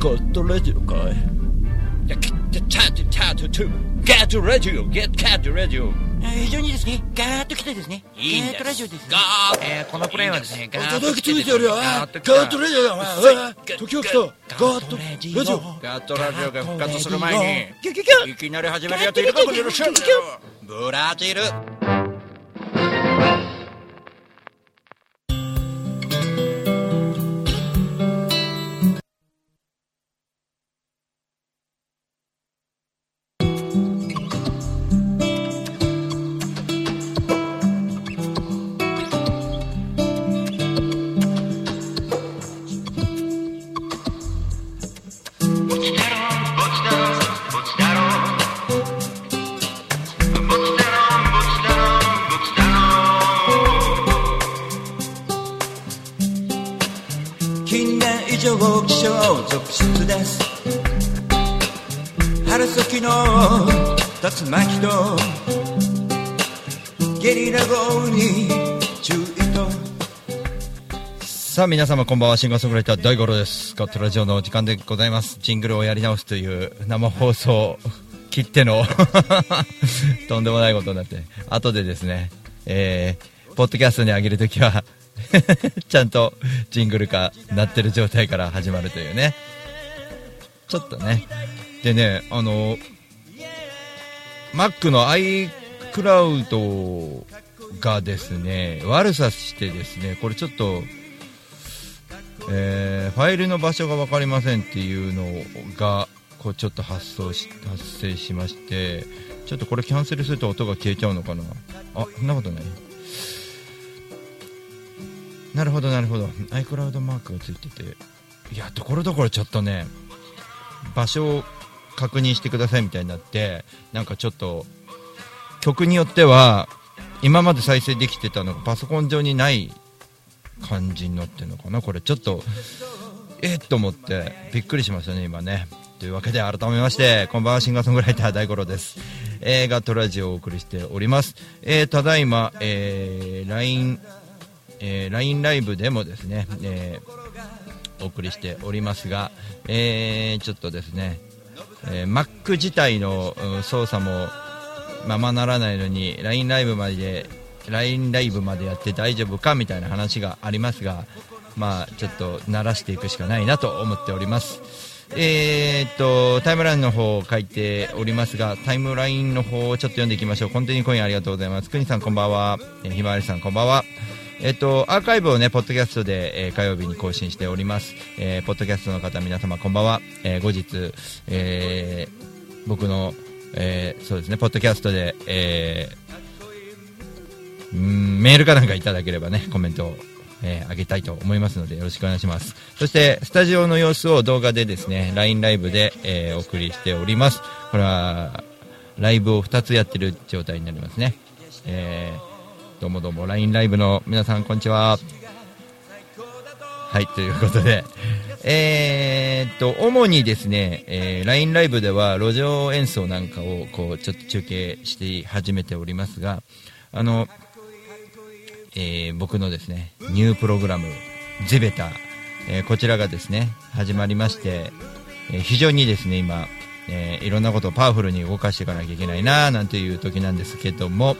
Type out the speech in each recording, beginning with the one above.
ゴッドラジオかいいや、チャート、チャート、トゥガットラジオ、ゲットガットラジオ。非常にですね、ガーッと来てですね、いいガーッとラジオですね。ガーッえーこのプレイはですね、ガーッと来てですね。ガーッとラジオだ。あ時を来た。ガットラジオ。ガットラジオが復活する前に、いきなり始めるやついるかこのロシャブラジル。さあ皆様こんばんは。シンガーソングライター大五郎です。ガットラジオのお時間でございます。ジングルをやり直すという生放送切っての とんでもないことになって後でですねえー、ポッドキャストに上げるときは ちゃんとジングル化なってる状態から始まるというね。ちょっとね。でねあの Mac の iCloud がですね悪さしてですねこれちょっとえーファイルの場所が分かりませんっていうのがこうちょっと発送し発生しましてちょっとこれキャンセルすると音が消えちゃうのかな？あそんなことない？なるほどなるほど。iCloud マークがついてて。いやところどころちょっとね場所を確認してくださいみたいになってなんかちょっと曲によっては今まで再生できてたのがパソコン上にない感じになってるのかなこれ。ちょっとえっと思ってびっくりしましたね今ね。というわけで改めましてこんばんはシンガーソングライター大五郎です。映画とラジオをお送りしております、えーただいま、えー LINE えー LINE ライブでもですね、えーお送りしておりますが、えーちょっとですね、えー Mac 自体の操作もままならないのに LINE ライブまで LINE ライブまでやって大丈夫かみたいな話がありますがまあちょっと慣らしていくしかないなと思っております。えーっとタイムラインの方を書いておりますがタイムラインの方をちょっと読んでいきましょう。コンティニーコインありがとうございます。国さんこんばんは、えひまわりさんこんばんは。えっと、アーカイブをね、ポッドキャストで、えー火曜日に更新しております。えーポッドキャストの方、皆様こんばんは。えー後日、えー僕の、えーそうですね、ポッドキャストで、えーうんメールかなんかいただければね、コメントを、えーあげたいと思いますので、よろしくお願いします。そして、スタジオの様子を動画でですね、LINE ライブで、えーお送りしております。これは、ライブを2つやってる状態になりますね。えーどうもどうも、LINE ライブの皆さん、こんにちは。はい、ということで、えーっと、主にですね、えー LINE ライブでは路上演奏なんかを、こう、ちょっと中継して始めておりますが、あの、えー僕のですね、ニュープログラム、ゼベタ、えーこちらがですね、始まりまして、えー非常にですね、今、えいろんなことをパワフルに動かしていかなきゃいけないな、なんていう時なんですけども、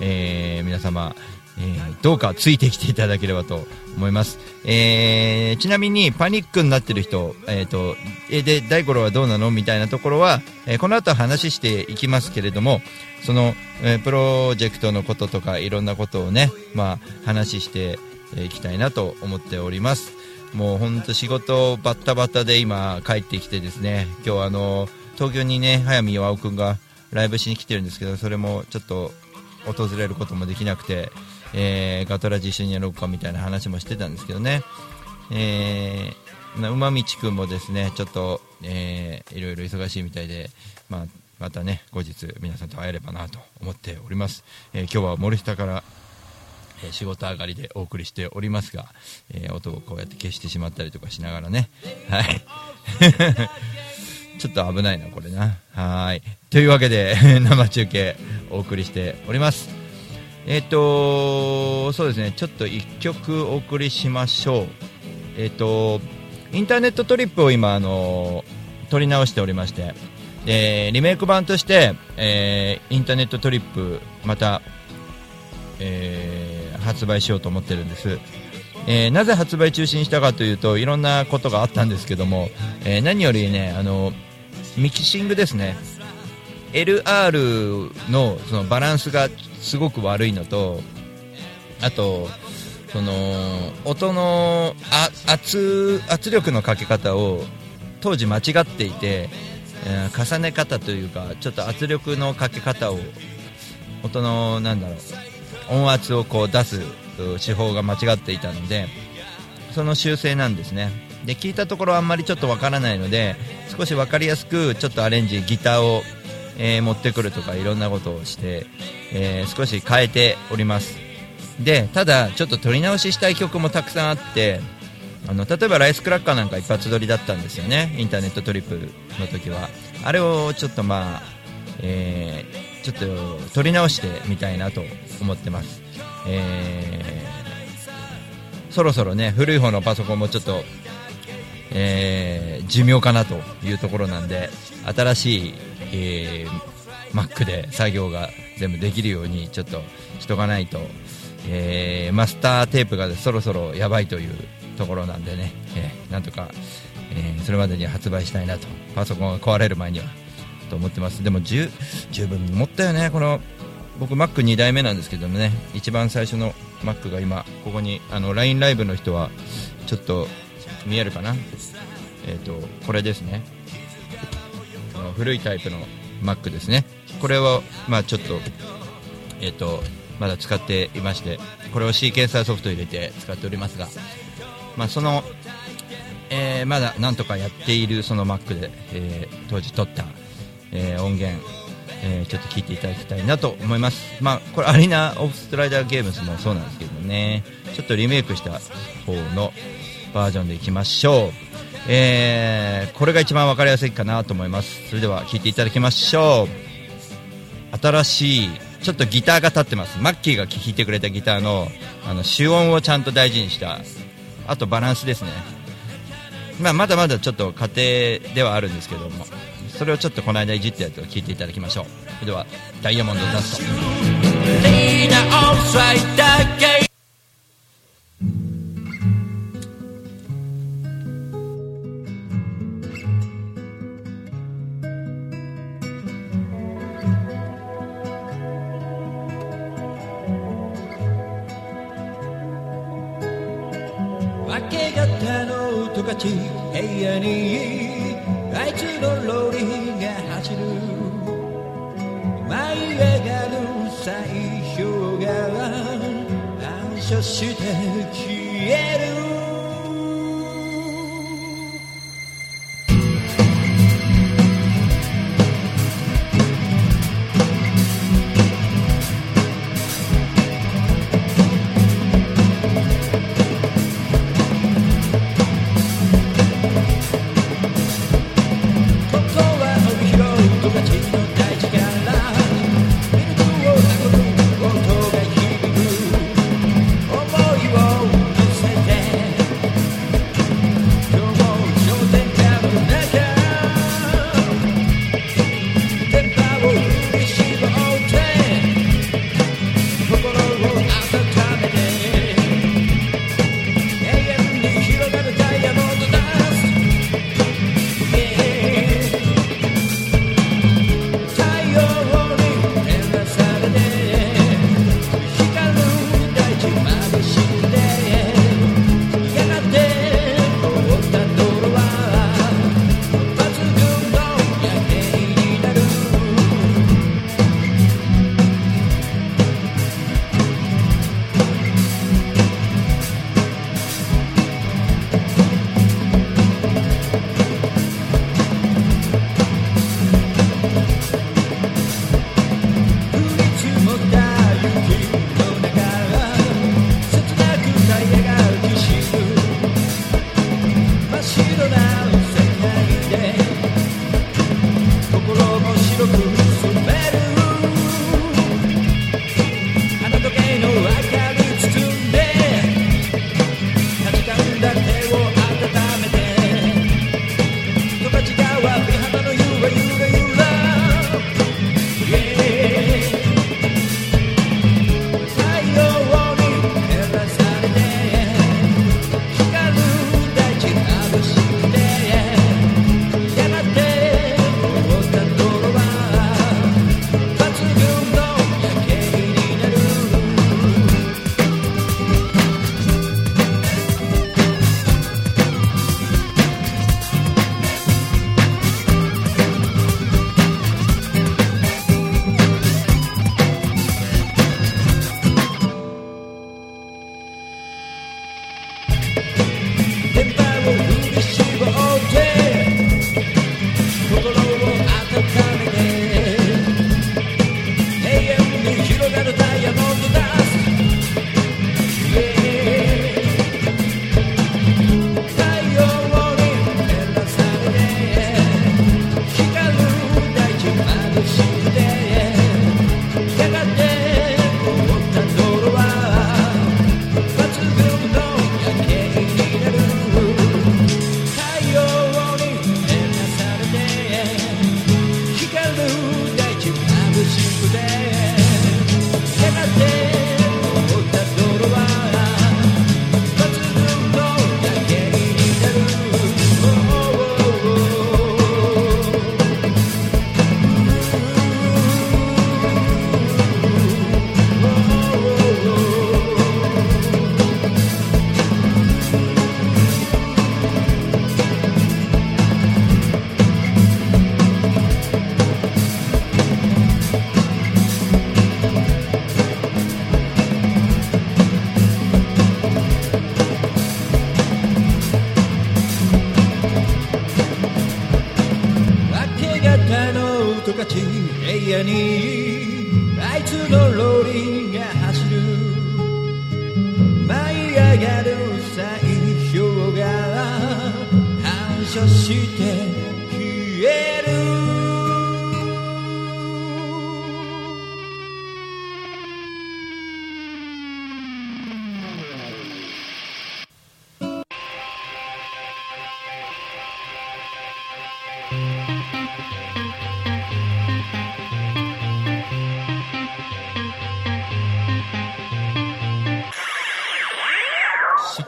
え皆様、えーどうかついてきていただければと思います。えーちなみにパニックになってる人、えっ、と、えーで、大五郎はどうなのみたいなところは、えこの後話していきますけれども、その、えプロジェクトのこととかいろんなことをね、まあ、話していきたいなと思っております。もう本当仕事バッタバタで今帰ってきてですね、今日あの、東京にね、早見岩尾くんがライブしに来てるんですけど、それもちょっと訪れることもできなくて、えーガトラジ一緒にやろうかみたいな話もしてたんですけどね、えー馬道くんもですねちょっと、えーいろいろ忙しいみたいで、まあ、またね後日皆さんと会えればなと思っております、えー今日は森下から、え仕事上がりでお送りしておりますが、えー音をこうやって消してしまったりとかしながらねはい ちょっと危ないな、これな。はい。というわけで、生中継お送りしております。えっ、と、そうですね、ちょっと一曲お送りしましょう。えっ、と、インターネットトリップを今、あの撮り直しておりましてでリメイク版として、えーインターネットトリップまた、えー発売しようと思ってるんです、えーなぜ発売中止にしたかというといろんなことがあったんですけども、え何よりねあのミキシングですね。LR のそのバランスがすごく悪いのとあとその音のあ圧圧力のかけ方を当時間違っていて、えー重ね方というかちょっと圧力のかけ方を音のなんだろう音圧をこう出す手法が間違っていたのでその修正なんですね。で聞いたところあんまりちょっとわからないので少し分かりやすくちょっとアレンジギターを、えー持ってくるとかいろんなことをして、えー少し変えております。でただちょっと撮り直ししたい曲もたくさんあってあの例えばライスクラッカーなんか一発撮りだったんですよね。インターネットトリップの時は。あれをちょっとまあ、えーちょっと撮り直してみたいなと思ってます、えーそろそろね古い方のパソコンもちょっと、えー寿命かなというところなんで新しい、えー Mac で作業が全部できるようにちょっとしとかないと、えーマスターテープがそろそろやばいというところなんでね、えーなんとか、えーそれまでに発売したいなと。パソコンが壊れる前にはと思ってます。でも十分持ったよね。この僕 Mac2 代目なんですけどもね。一番最初の Mac が今ここにあの LINE ライブの人はちょっと見えるかな。えっ、とこれですね。の古いタイプの Mac ですね。これをまあちょっとえっ、とまだ使っていましてこれをシーケンサーソフト入れて使っておりますがまあそのえーまだなんとかやっているその Mac で、えー当時撮った、えー音源、えーちょっと聞いていただきたいなと思います。まあこれアリーナオブストライダーゲームズもそうなんですけどね。ちょっとリメイクした方のバージョンでいきましょう。えーこれが一番分かりやすいかなと思います。それでは聴いていただきましょう。新しいちょっとギターが立ってます。マッキーが弾いてくれたギターのあの主音をちゃんと大事にした。あとバランスですね。まあ、まだまだちょっと家庭ではあるんですけども。それをちょっとこの間いじったやつを聞いていただきましょう。それではダイヤモンドダスト。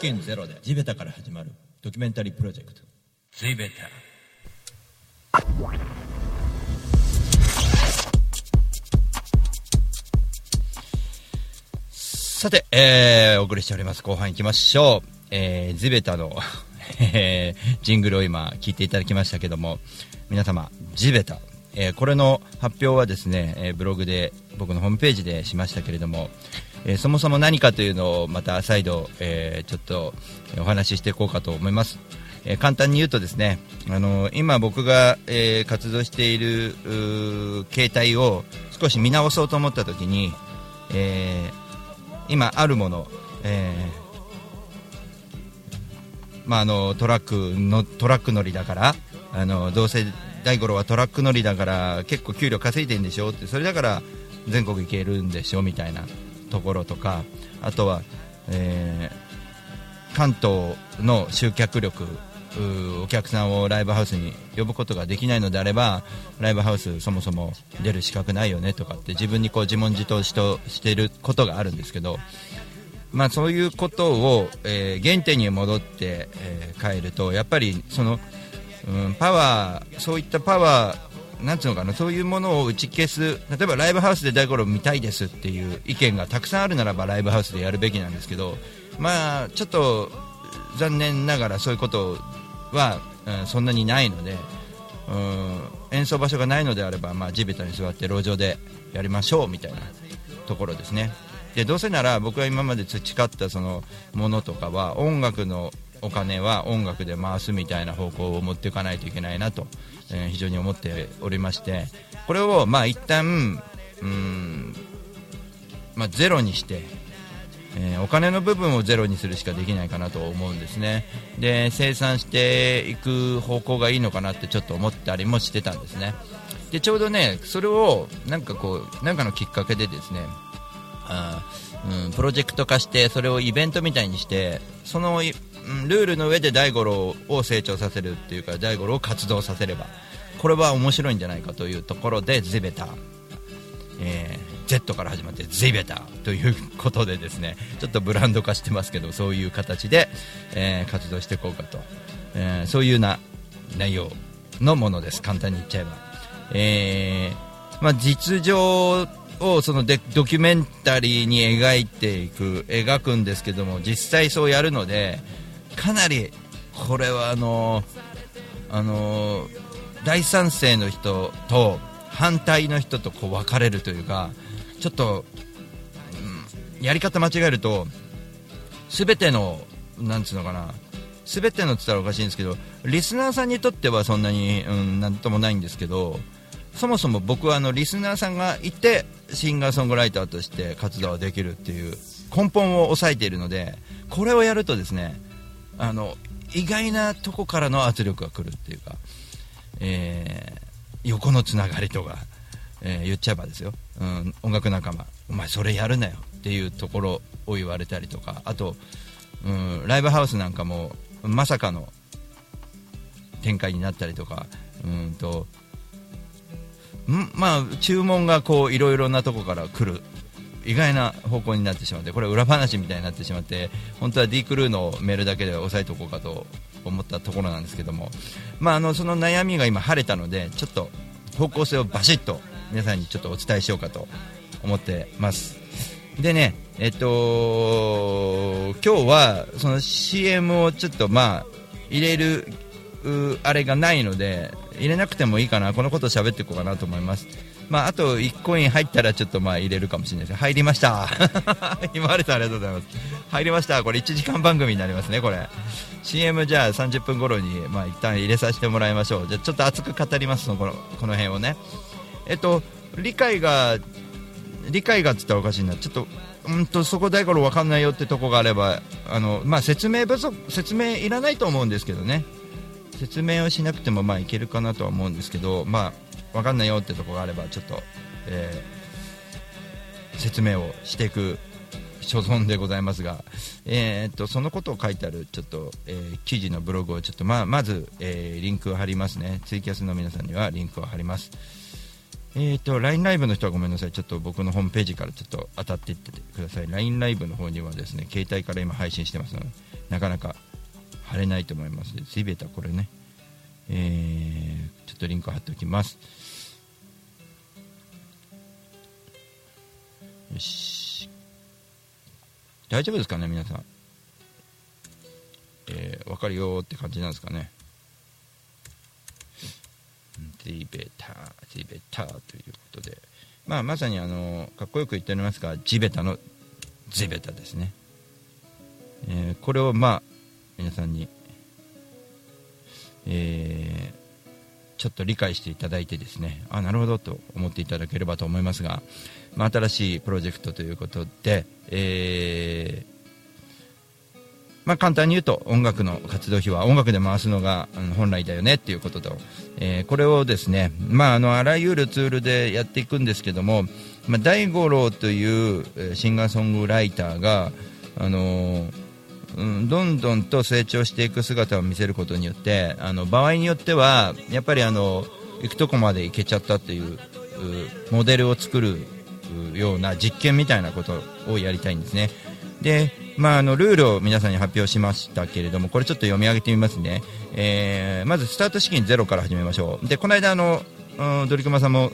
試験ゼロで地べたから始まるドキュメンタリープロジェクト。地べたさて、えー、お送りしております。後半いきましょう、えー、地べたの、えージングルを今聞いていただきましたけども皆様地べた、えーこれの発表はですね、えーブログで僕のホームページでしましたけれども、えーそもそも何かというのをまた再度、えーちょっとお話ししていこうかと思います、え簡単に言うとですね、あの今僕が、え活動しているうー形態を少し見直そうと思った時に、え今あるもの、えまあ、あのトラックのトラック乗りだからあのどうせ大五郎はトラック乗りだから結構給料稼いでんでしょってそれだから全国行けるんでしょみたいな。ところとかあとは、えー関東の集客力お客さんをライブハウスに呼ぶことができないのであればライブハウスそもそも出る資格ないよねとかって自分にこう自問自答しとしていることがあるんですけど、まあ、そういうことを、えー原点に戻って、えー帰るとやっぱりその、うん、パワーそういったパワーなんつうのかなそういうものを打ち消す例えばライブハウスで大五郎見たいですっていう意見がたくさんあるならばライブハウスでやるべきなんですけどまあちょっと残念ながらそういうことは、うんそんなにないので、うん、演奏場所がないのであれば、まあ、地べたに座って路上でやりましょうみたいなところですね。でどうせなら僕が今まで培ったそのものとかは音楽のお金は音楽で回すみたいな方向を持っていかないといけないなと、えー非常に思っておりましてこれをまあ一旦うん、まあ、ゼロにしてえーお金の部分をゼロにするしかできないかなと思うんですね。で生産していく方向がいいのかなってちょっと思ったりもしてたんですね。でちょうどねそれをなんかこうなんかのきっかけでですねあ、うん、プロジェクト化してそれをイベントみたいにしてその、うんルールの上で大五郎を成長させるっていうか大五郎を活動させればこれは面白いんじゃないかというところでゼベタえー Z から始まってゼベタということでですねちょっとブランド化してますけどそういう形で、えー活動していこうかと、えーそういうな内容のものです。簡単に言っちゃえば、えーまあ、実情をそのデドキュメンタリーに描いていく描くんですけども実際そうやるのでかなりこれはあのあの大賛成の人と反対の人とこう分かれるというかちょっと、うんやり方間違えると全てのなんつうのかな全てのって言ったらおかしいんですけどリスナーさんにとってはそんなに、うん、なんともないんですけどそもそも僕はあのリスナーさんがいてシンガーソングライターとして活動できるっていう根本を抑えているのでこれをやるとですねあの意外なとこからの圧力が来るっていうか、えー横のつながりとか、えー言っちゃえばですよ、うん、音楽仲間お前それやるなよっていうところを言われたりとかあと、うん、ライブハウスなんかもまさかの展開になったりとかうんとんまあ注文がこういろいろなとこから来る意外な方向になってしまってこれ裏話みたいになってしまって本当は D クルーのメールだけで押さえておこうかと思ったところなんですけども、まあ、あのその悩みが今晴れたのでちょっと方向性をバシッと皆さんにちょっとお伝えしようかと思ってます。でねえっと今日はその CM をちょっとまあ入れるあれがないので入れなくてもいいかな。このこと喋っていこうかなと思います。まあ、あと1コイン入ったらちょっとまあ入れるかもしれないです。入りました。ひまわりさんありがとうございます。入りました。これ1時間番組になりますねこれ。CM じゃあ30分頃にまあ一旦入れさせてもらいましょう。じゃちょっと熱く語りますこのこの辺をね。えっと理解が理解がって言ったらおかしいな。ちょっとうんとそこ大頃分かんないよってとこがあればあの、まあ、説明不足説明いらないと思うんですけどね。説明をしなくてもまあいけるかなとは思うんですけど、まあ、分かんないよってとこがあればちょっと、えー説明をしていく所存でございますが、えーっとそのことを書いてあるちょっと、えー記事のブログをちょっとままず、えリンクを貼りますね。ツイキャスの皆さんにはリンクを貼ります。えー、と LINE ライブの人はごめんなさい、ちょっと僕のホームページからちょっと当たっていっててください、LINE ライブの方にはですね携帯から今配信してますので、なかなか貼れないと思います。ので、ツイベータこれね、えーちょっとリンク貼っておきます。よし、大丈夫ですかね、皆さん。えー、分かるよって感じなんですかね。ゼイベタゼイベタということで、まあ、まさにあのかっこよく言っておりますが地べたのゼベタですね、えーこれをまあ皆さんに、えーちょっと理解していただいてですねあなるほどと思っていただければと思いますが、まあ、新しいプロジェクトということで、えーまあ、簡単に言うと音楽の活動費は音楽で回すのが本来だよねっていうことと、えーこれをですね、まあ、あのあらゆるツールでやっていくんですけども、まあ、大五郎というシンガーソングライターが、あのーうん、どんどんと成長していく姿を見せることによってあの場合によってはやっぱりあの行くとこまで行けちゃったっていうモデルを作るうような実験みたいなことをやりたいんですね。で、まあ、あのルールを皆さんに発表しましたけれどもこれちょっと読み上げてみますね、えーまずスタート資金ゼロから始めましょうでこの間あのうんドリクマさんも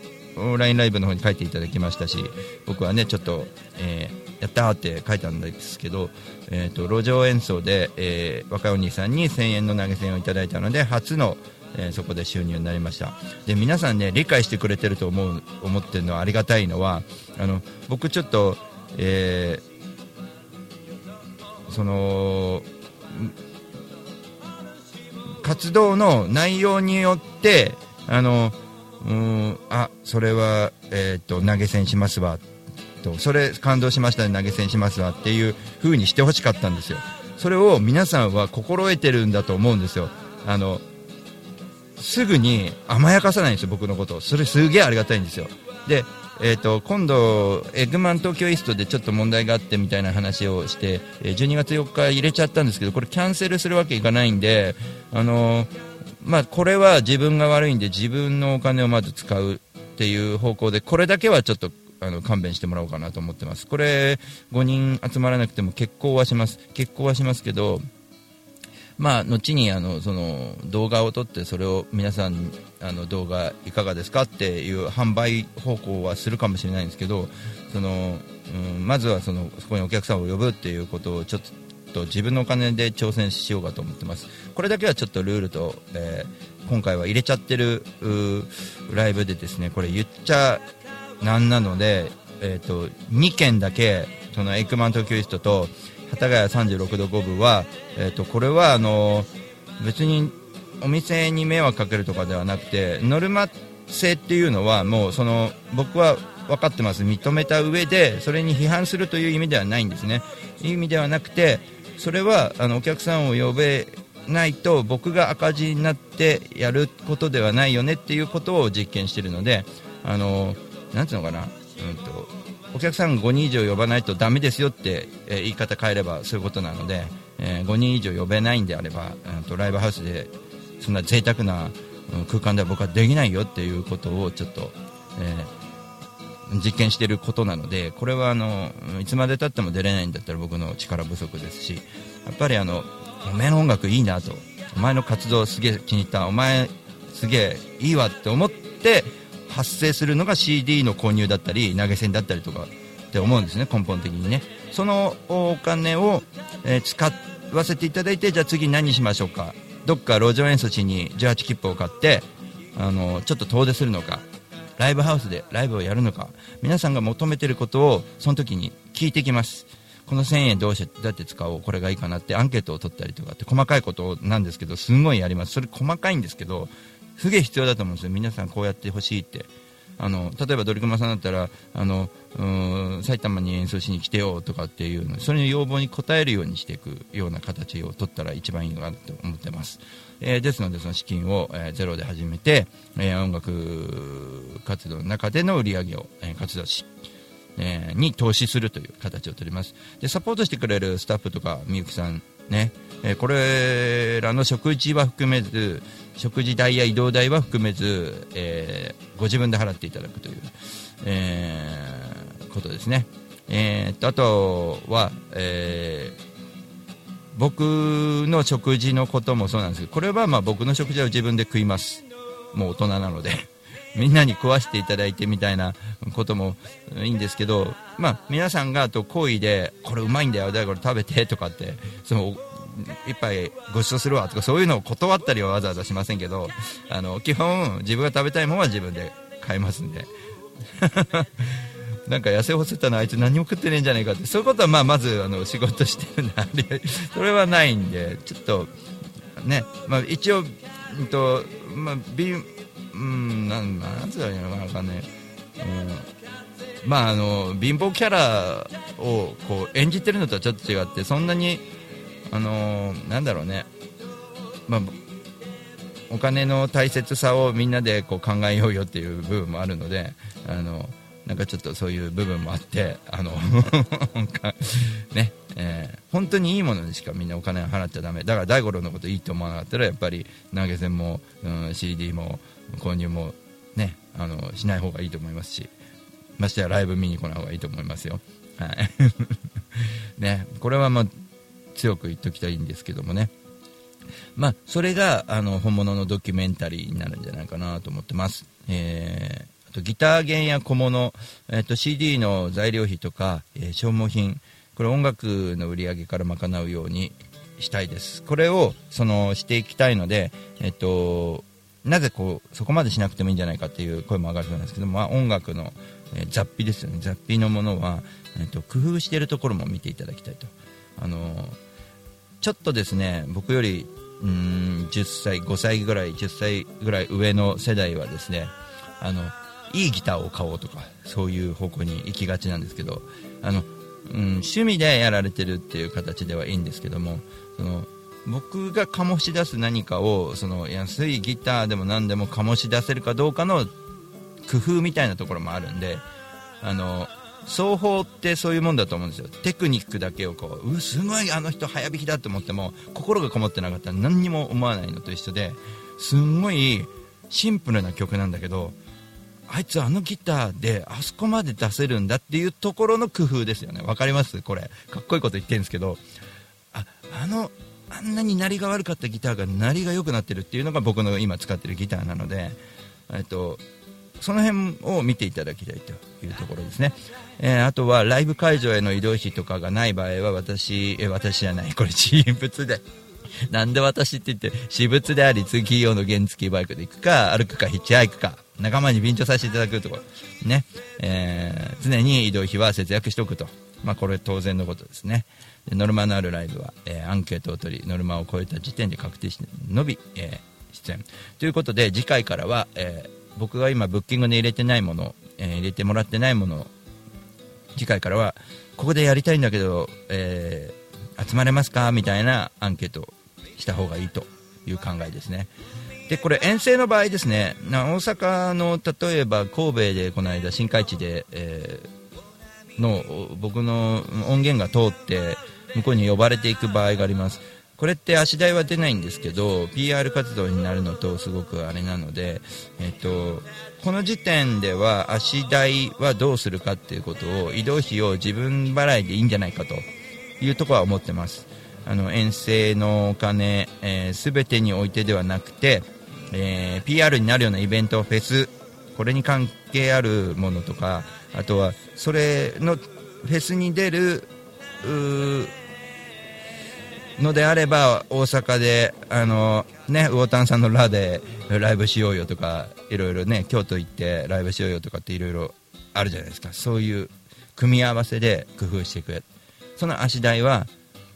LINE ライブの方に書いていただきましたし僕はねちょっと、えーやったーって書いたんですけど、えー、と路上演奏で、えー若いお兄さんに1000円の投げ銭をいただいたので初のえーそこで収入になりました。で皆さんね理解してくれてると思う思ってるのはありがたいのはあの僕ちょっと、えーその活動の内容によってあのうんあそれは、えー、と投げ銭しますわとそれ感動しましたね投げ銭しますわっていう風にしてほしかったんですよ。それを皆さんは心得てるんだと思うんですよ。あのすぐに甘やかさないんですよ僕のことそれすげえありがたいんですよ。でえー、と今度、エッグマン東京イーストでちょっと問題があってみたいな話をして、え12月4日入れちゃったんですけどこれキャンセルするわけいかないんで、あのーまあ、これは自分が悪いんで自分のお金をまず使うっていう方向でこれだけはちょっとあの勘弁してもらおうかなと思ってます。これ5人集まらなくても結婚はします。結婚はしますけどまあ、後にあのその動画を撮ってそれを皆さんあの動画いかがですかっていう販売方向はするかもしれないんですけどその、うん、まずはそのそこにお客さんを呼ぶっていうことをちょっと自分のお金で挑戦しようかと思ってます。これだけはちょっとルールと、えー今回は入れちゃってるライブでですねこれ言っちゃなんなので、えー、と2件だけそのエイクマン東京イーストと幡ヶ谷36度5分は、えー、とこれはあの別にお店に迷惑かけるとかではなくてノルマ制っていうのはもうその僕は分かってます。認めた上でそれに批判するという意味ではないんですね。意味ではなくてそれはあのお客さんを呼べないと僕が赤字になってやることではないよねっていうことを実験しているのであのなんていうのかな、うんと、お客さん5人以上呼ばないとダメですよって、えー、言い方変えればそういうことなので、えー、5人以上呼べないんであれば、うんと、ライブハウスでそんな贅沢な、うん、空間では僕はできないよっていうことをちょっと、えー、実験していることなのでこれはあのいつまでたっても出れないんだったら僕の力不足ですしやっぱりあのお前の音楽いいなとお前の活動すげえ気に入ったお前すげえいいわって思って発生するのが CD の購入だったり投げ銭だったりとかって思うんですね根本的にね。そのお金を、えー、使わせていただいてじゃあ次何しましょうか。どっか路上演奏しに18切符を買ってあのちょっと遠出するのか。ライブハウスでライブをやるのか。皆さんが求めてることをその時に聞いてきます。この1000円どうしてどうやって使おうこれがいいかなってアンケートを取ったりとかって細かいことなんですけどすごいやります。それ細かいんですけどすげえ必要だと思うんですよ。皆さんこうやってほしいって。あの例えばドリクマさんだったらあの埼玉に演奏しに来てよとかっていうのそれの要望に応えるようにしていくような形を取ったら一番いいのかなと思ってます、えー、ですのでその資金を、えー、ゼロで始めて、えー、音楽活動の中での売り上げを、えー、活動しえー、に投資するという形をとります。でサポートしてくれるスタッフとかみゆきさんね、え、これらの食事は含めず食事代や移動代は含めず、えー、ご自分で払っていただくという、えー、ことですね、えー、とあとは、え僕の食事のこともそうなんですけどこれはまあ僕の食事は自分で食います。もう大人なので。みんなに食わせていただいてみたいなこともいいんですけど、まあ、皆さんがと好意でこれうまいんだよ、だから食べてとかってその一杯ご馳走するわとかそういうのを断ったりはわざわざしませんけどあの基本、自分が食べたいものは自分で買いますんで。なんか痩せ細ったのあいつ何も食ってねえんじゃないかってそういうことはまあまずあの仕事してるんでそれはないんでちょっとね、まあ、一応、うんとまあ、うんなんなんつうのかなかね、うん、まああの貧乏キャラをこう演じてるのとはちょっと違ってそんなにあのなんだろうね。まあお金の大切さをみんなでこう考えようよっていう部分もあるのであのなんかちょっとそういう部分もあってあの ねえー、本当にいいものにしかみんなお金払っちゃだめだから大五郎のこといいと思わなかったらやっぱり投げ銭も、うん、CD も購入もねあのしない方がいいと思いますしましてやライブ見に来ない方がいいと思いますよ、はい。ね、これはまあ強く言っておきたいんですけどもね。まあ、それがあの本物のドキュメンタリーになるんじゃないかなと思ってます、えー、あとギター弦や小物、えーと、CD の材料費とか、えー、消耗品これ音楽の売り上げから賄うようにしたいです。これをそのしていきたいので、えっ、ー、となぜこうそこまでしなくてもいいんじゃないかっていう声も上がるそうなんですけど、まあ、音楽の、えー、雑費ですよね。雑費のものは、えーと、工夫しているところも見ていただきたいと、あのー、ちょっとですね僕よりうん10歳5歳ぐらい10歳ぐらい上の世代はですねあのいいギターを買おうとかそういう方向に行きがちなんですけどあの、うん、趣味でやられてるっていう形ではいいんですけどもその僕が醸し出す何かをその安いギターでも何でも醸し出せるかどうかの工夫みたいなところもあるんであの双方ってそういうもんだと思うんですよ。テクニックだけをこううすごいあの人早弾きだと思っても心がこもってなかったら何にも思わないのと一緒ですんごいシンプルな曲なんだけどあいつあのギターであそこまで出せるんだっていうところの工夫ですよね。分かります？これ。かっこいいこと言ってるんですけど。ああのあんなに鳴りが悪かったギターが鳴りが良くなってるっていうのが僕の今使ってるギターなので、えっと、その辺を見ていただきたいというところですね、えー、あとはライブ会場への移動費とかがない場合は私え私じゃないこれ私物で。なんで私って言って私物であり通勤用の原付バイクで行くか歩くかヒッチハイクか仲間に便乗させていただくところ。ね、えー、常に移動費は節約しておくと、まあ、これ当然のことですね。ノルマのあるライブは、えーアンケートを取りノルマを超えた時点で確定してのみ、えー出演。ということで次回からは、えー僕が今ブッキングで入れてないもの、えー入れてもらってないもの次回からはここでやりたいんだけど、えー集まれますか？みたいなアンケートをした方がいいという考えですね。でこれ遠征の場合ですね大阪の例えば神戸でこの間新海地で、えーの僕の音源が通って向こうに呼ばれていく場合があります。これって足代は出ないんですけど PR 活動になるのとすごくあれなので、えっと、この時点では足代はどうするかっていうことを移動費を自分払いでいいんじゃないかと。いうところは思ってます。あの遠征のお金、えー、全てにおいてではなくて、えー PR になるようなイベントフェスこれに関係あるものとかあとはそれのフェスに出るうーのであれば大阪であのね魚丹さんのラでライブしようよとかいろいろね京都行ってライブしようよとかっていろいろあるじゃないですか。そういう組み合わせで工夫していくその足代は、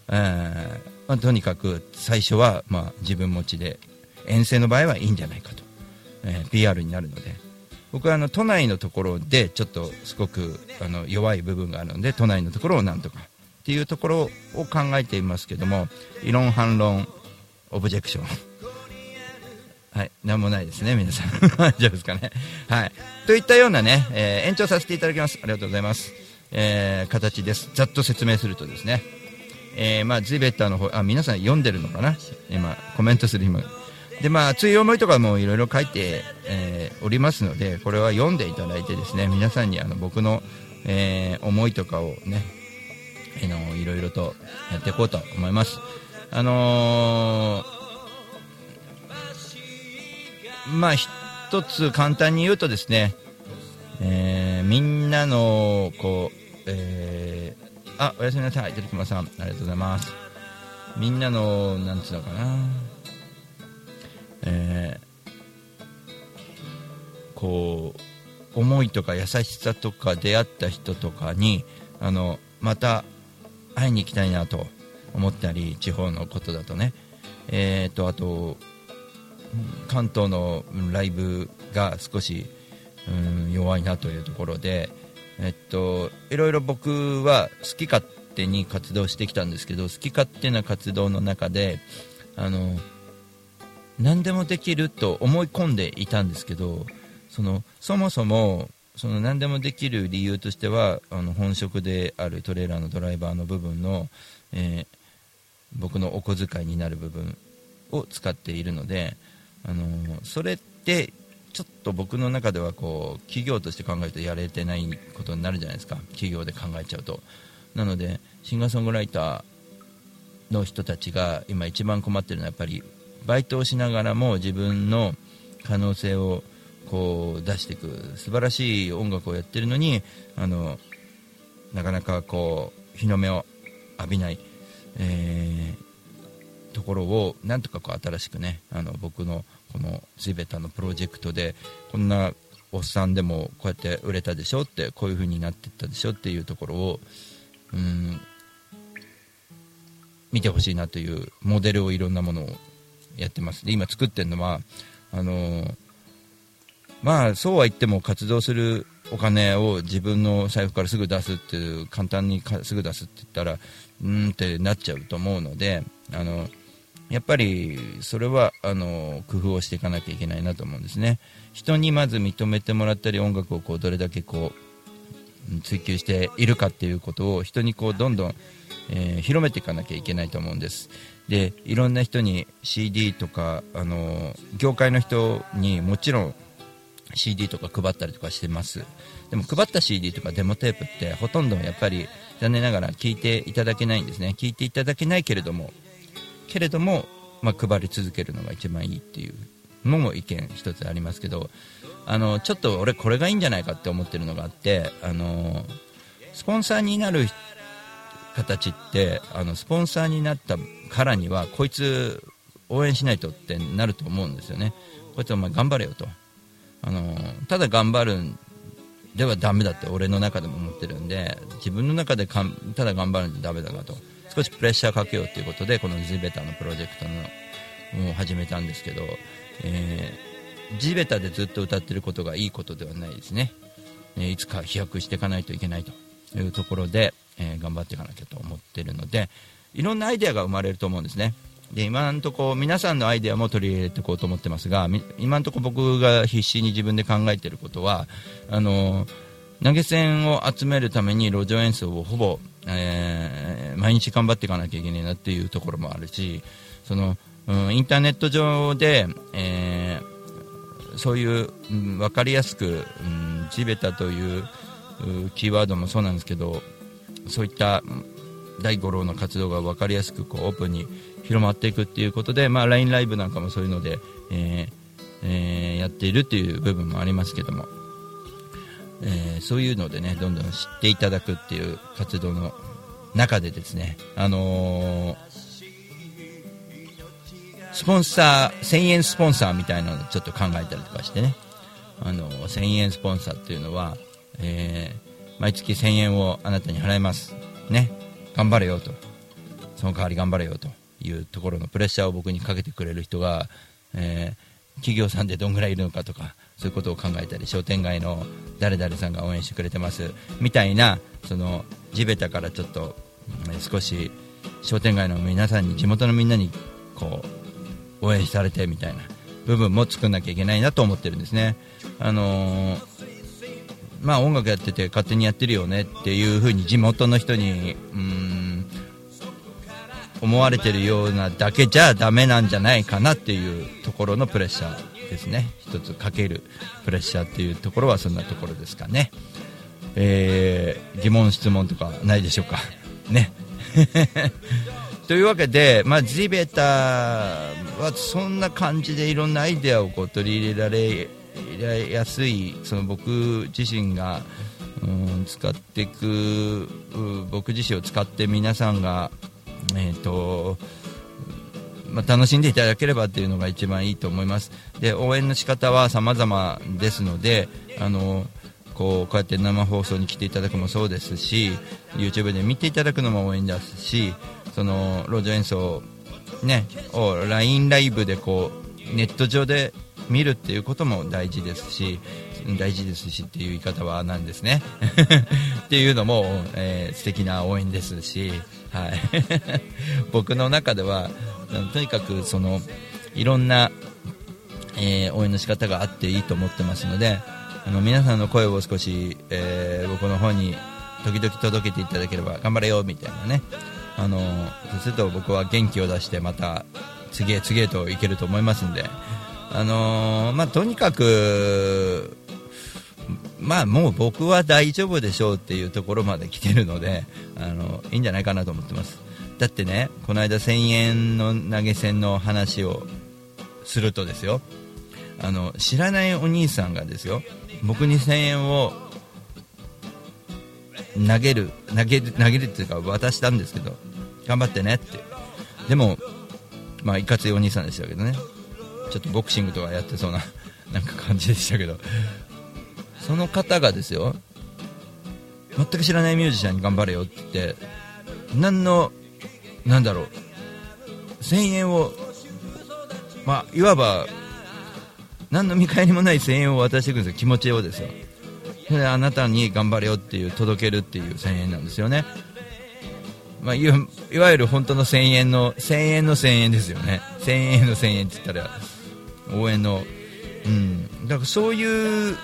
えーまあとにかく最初は、まあ、自分持ちで遠征の場合はいいんじゃないかと、えー PR になるので。僕はあの都内のところでちょっとすごくあの弱い部分があるので都内のところをなんとかっていうところを考えていますけども異論反論オブジェクションはい何もないですね皆さん。大丈夫ですかね。はい。といったようなね、えー延長させていただきます。ありがとうございます、えー形です。ざっと説明するとですね。えーまあ、ズイベッターの方あ皆さん読んでるのかな？今コメントする今でまあ熱い思いとかもいろいろ書いて、えーおりますのでこれは読んでいただいてですね皆さんにあの僕の、えー思いとかをねあのいろいろとやっていこうと思います。あのーまあ一つ簡単に言うとですね、えーみんなのこう、えーあおやすみなさい。てるきまさんありがとうございます。みんなのなんつうのかな。えーこう思いとか優しさとか出会った人とかにあのまた会いに行きたいなと思ったり地方のことだとね。えー、とあと関東のライブが少し、うん、弱いなというところで、えっと、いろいろ僕は好き勝手に活動してきたんですけど好き勝手な活動の中であの何でもできると思い込んでいたんですけどそのそもそもその何でもできる理由としてはあの本職であるトレーラーのドライバーの部分の、えー僕のお小遣いになる部分を使っているので、あのそれってちょっと僕の中ではこう企業として考えるとやれてないことになるじゃないですか。企業で考えちゃうと。なのでシンガーソングライターの人たちが今一番困ってるのはやっぱりバイトをしながらも自分の可能性をこう出していく素晴らしい音楽をやってるのにあのなかなかこう日の目を浴びない、えーところをなんとかこう新しくねあの僕のこの地べたのプロジェクトでこんなおっさんでもこうやって売れたでしょってこういう風になってったでしょっていうところをうん見てほしいなというモデルをいろんなものをやってます。で今作ってるのはあのーまあそうは言っても活動するお金を自分の財布からすぐ出すっていう簡単にかすぐ出すって言ったらうんってなっちゃうと思うのであのやっぱりそれはあの工夫をしていかなきゃいけないなと思うんですね。人にまず認めてもらったり音楽をこうどれだけこう追求しているかっていうことを人にこうどんどん、えー広めていかなきゃいけないと思うんです。でいろんな人に CD とかあの業界の人にもちろん CD とか配ったりとかしてます。でも配った CD とかデモテープってほとんどやっぱり残念ながら聞いていただけないんですね。聞いていただけないけれどもけれども、まあ、配り続けるのが一番いいっていうのも意見一つありますけどあのちょっと俺これがいいんじゃないかって思ってるのがあってあのスポンサーになる形ってあのスポンサーになったからにはこいつ応援しないとってなると思うんですよね。こいつお前頑張れよと。あのただ頑張るんではダメだって俺の中でも思ってるんで自分の中でかんただ頑張るんじゃダメだなと。少しプレッシャーかけようということでこの地べたのプロジェクトのを始めたんですけど、えー、地べたでずっと歌ってることがいいことではないですね、えーいつか飛躍していかないといけないというところで、えー頑張っていかなきゃと思ってるのでいろんなアイデアが生まれると思うんですね。で今のとこ皆さんのアイデアも取り入れていこうと思ってますが今のとこ僕が必死に自分で考えていることはあの投げ銭を集めるために路上演奏をほぼ、えー毎日頑張っていかなきゃいけないなっていうところもあるしその、うん、インターネット上で、えーそういう、うん分かりやすく、うん、地べたというキーワードもそうなんですけどそういった第五郎の活動が分かりやすくこうオープンに広まっていくっていうことで、まあ、LINE ライブなんかもそういうので、えーえーやっているっていう部分もありますけども、えーそういうのでねどんどん知っていただくっていう活動の中でですね、あのスポンサー1000円スポンサーみたいなのをちょっと考えたりとかしてね、あの1000円スポンサーっていうのは、え毎月1000円をあなたに払います。ね。頑張れよとその代わり頑張れよというところのプレッシャーを僕にかけてくれる人が、えー企業さんでどんぐらいいるのかとかそういうことを考えたり商店街の誰々さんが応援してくれてますみたいなその地べたからちょっとうん少し商店街の皆さんに地元のみんなにこう応援されてみたいな部分も作んなきゃいけないなと思ってるんですね。あのーまあ音楽やってて勝手にやってるよねっていう風に地元の人にうん思われてるようなだけじゃダメなんじゃないかなっていうところのプレッシャーですね。一つかけるプレッシャーっていうところはそんなところですかね、えー疑問質問とかないでしょうか？ね。というわけで、まあ、地べたはそんな感じでいろんなアイデアをこう取り入れられやすいその僕自身が、うん、使っていく僕自身を使って皆さんが、えーとまあ、楽しんでいただければっていうのが一番いいと思います。で応援の仕方は様々ですのであのこうこうやって生放送に来ていただくもそうですし YouTube で見ていただくのも応援ですしその路上演奏、ね、を LINE ライブでこうネット上で見るっていうことも大事ですし大事ですしっていう言い方はなんですね。っていうのも、えー素敵な応援ですし、はい、僕の中ではとにかくそのいろんな、えー応援の仕方があっていいと思ってますのであの皆さんの声を少し、えー僕の方に時々届けていただければ頑張れよみたいなね。あのそうすると僕は元気を出してまた次へ次へといけると思いますんで、あのーまあ、とにかく、まあ、もう僕は大丈夫でしょうっていうところまで来てるので あのいいんじゃないかなと思ってます。だってねこの間1000円の投げ銭の話をするとですよ。あの知らないお兄さんがですよ僕に1000円を投げる投げる投げるっていうか渡したんですけど頑張ってねって。でもまあいかついお兄さんでしたけどね。ちょっとボクシングとかやってそうな なんか感じでしたけど。その方がですよ全く知らないミュージシャンに頑張れよって言って何のなんだろう1000円をまあいわば何の見返りもない1000円を渡していくんですよ。気持ちをですよ。それであなたに頑張れよっていう届けるっていう1000円なんですよね。まあ、いわいわゆる本当の1000円の1000円の1000円ですよね。1000円の1000円って言ったら応援の。うん。だからそういう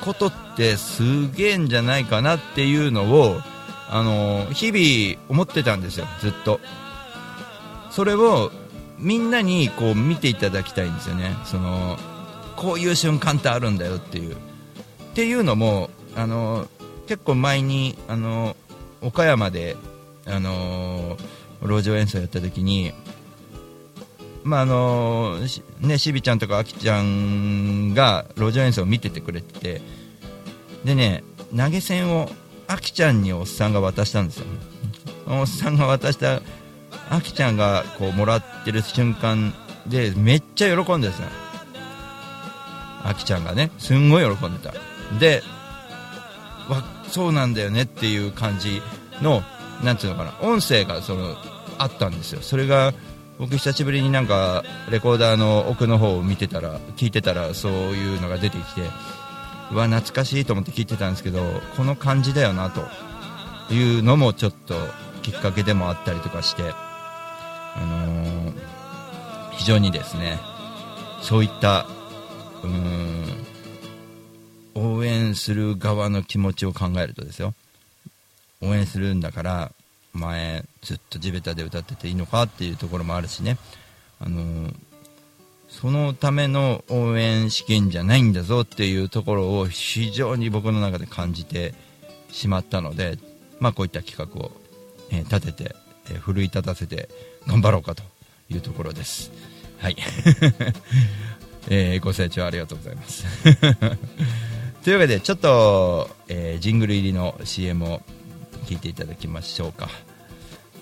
ことってすげえんじゃないかなっていうのをあの日々思ってたんですよずっと。それをみんなにこう見ていただきたいんですよね。そのこういう瞬間ってあるんだよっていう。っていうのもあの結構前にあの岡山であの路上演奏やった時にまああのねしびちゃんとかあきちゃんが路上演奏を見ててくれててでね投げ銭をあきちゃんにおっさんが渡したんですよ。おっさんが渡したあきちゃんがこうもらってる瞬間でめっちゃ喜んでるんですよあきちゃんがねすんごい喜んでた。でわそうなんだよねっていう感じのなんていうのかな音声がそのあったんですよ。それが僕久しぶりになんかレコーダーの奥の方を見てたら聞いてたらそういうのが出てきてうわ懐かしいと思って聞いてたんですけどこの感じだよなというのもちょっときっかけでもあったりとかして、あのー非常にですねそういったうーん応援する側の気持ちを考えるとですよ。応援するんだから前ずっと地べたで歌ってていいのかっていうところもあるしね、あのそのための応援資金じゃないんだぞっていうところを非常に僕の中で感じてしまったので、まあ、こういった企画を、え立てて、え奮い立たせて頑張ろうかというところです。はい、えーご清聴ありがとうございます。というわけでちょっと、えージングル入りの CM を聞いていただきましょうか、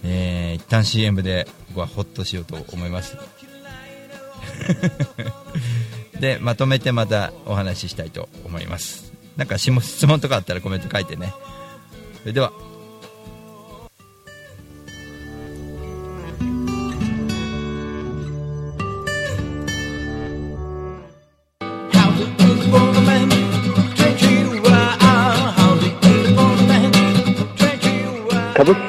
えー一旦 CM で僕はホッとしようと思います。でまとめてまたお話ししたいと思います。なんか質問質問とかあったらコメント書いてね。それでは。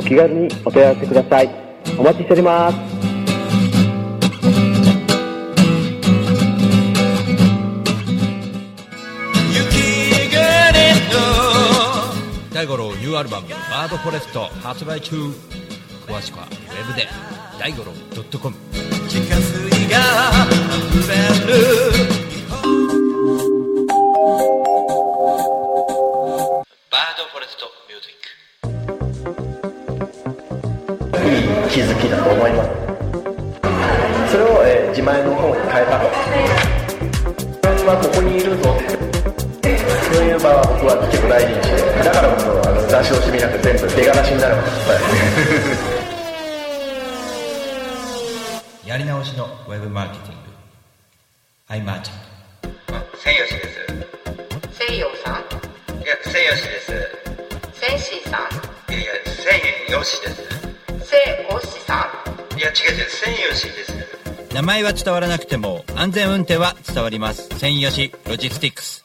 お気軽にお問い合わせください。お待ちしております。大五郎ニューアルバム「バードフォレスト」発売中。詳しくはウェブで大五郎 .com と地下水が溢れる気づきだと思いますそれを、えー自前の方に変えたと自分はここにい。るぞそうい。う場は僕は結構大事にしてだからこそあの出し惜しみなく全部出がらしになるまです。やり直しのウェブマーケティングアイマーチャン千吉です。西洋さんい。や、千吉です。センシーさんい。やい。や、千吉です。セオシさん。いや、違う違う、専用紙です。ね。名前は伝わらなくても安全運転は伝わります。専用紙ロジスティックス。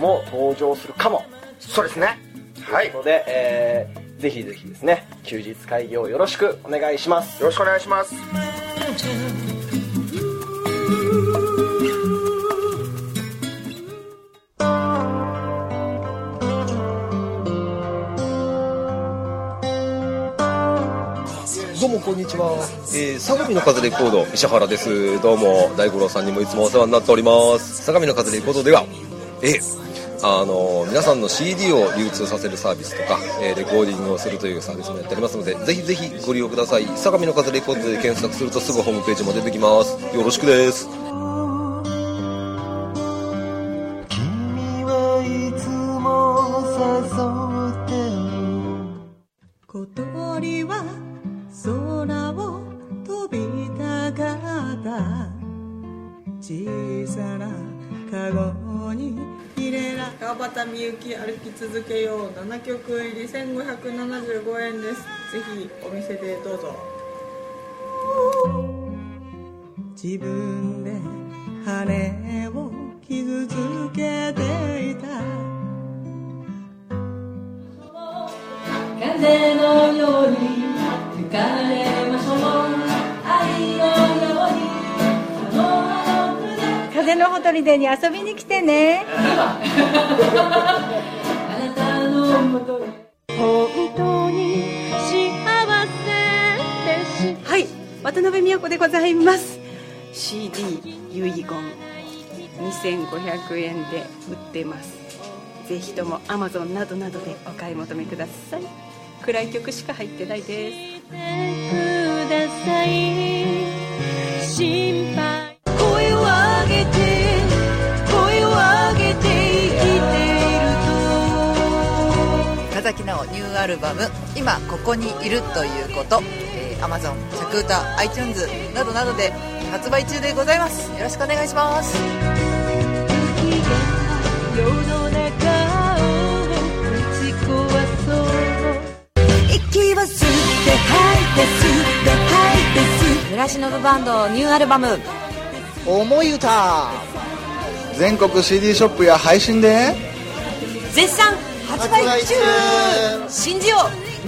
も登場するかも、そうですね。はい。よということで、えーぜひぜひですね休日会議をよろしくお願いします。ろしくお願いします。どうもこんにちは、えー、相模の風レコード石原です。どうも大五郎さんにもいつもお世話になっております。相模の風レコードではえあの皆さんの CD を流通させるサービスとか、えーレコーディングをするというサービスもやっておりますのでぜひぜひご利用ください。相模の風レコードで検索するとすぐホームページも出てきます。よろしくです。続けよう。7曲入り1575円です。ぜひお店でどうぞ。自分で羽を傷つけていた。風のように吹かれましょう愛のように風のほとりでに遊びに来てね はい渡辺美和子でございます。CD 遺言2500円で売ってます。ぜひとも Amazon などなどでお買い求めください。暗い曲しか入ってないです。心配いると深崎直ニューアルバム「今ここにいるということ」えー、Amazon 着歌 iTunes などなどで発売中でございます。よろしくお願いします。息を吸って吐いて吸って吐いて吸村忍バンドニューアルバム思い歌全国 CD ショップや配信で絶賛発売中。信じよ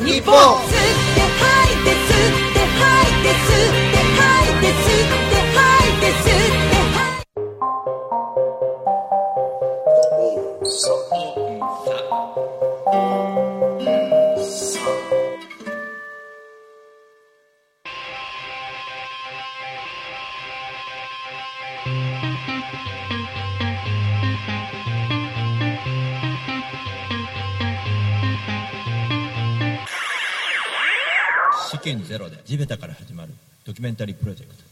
う日本。吸って吐いて吸って吐いて吸って吐いて吸って試験ゼロで地べたから始まるドキュメンタリープロジェクト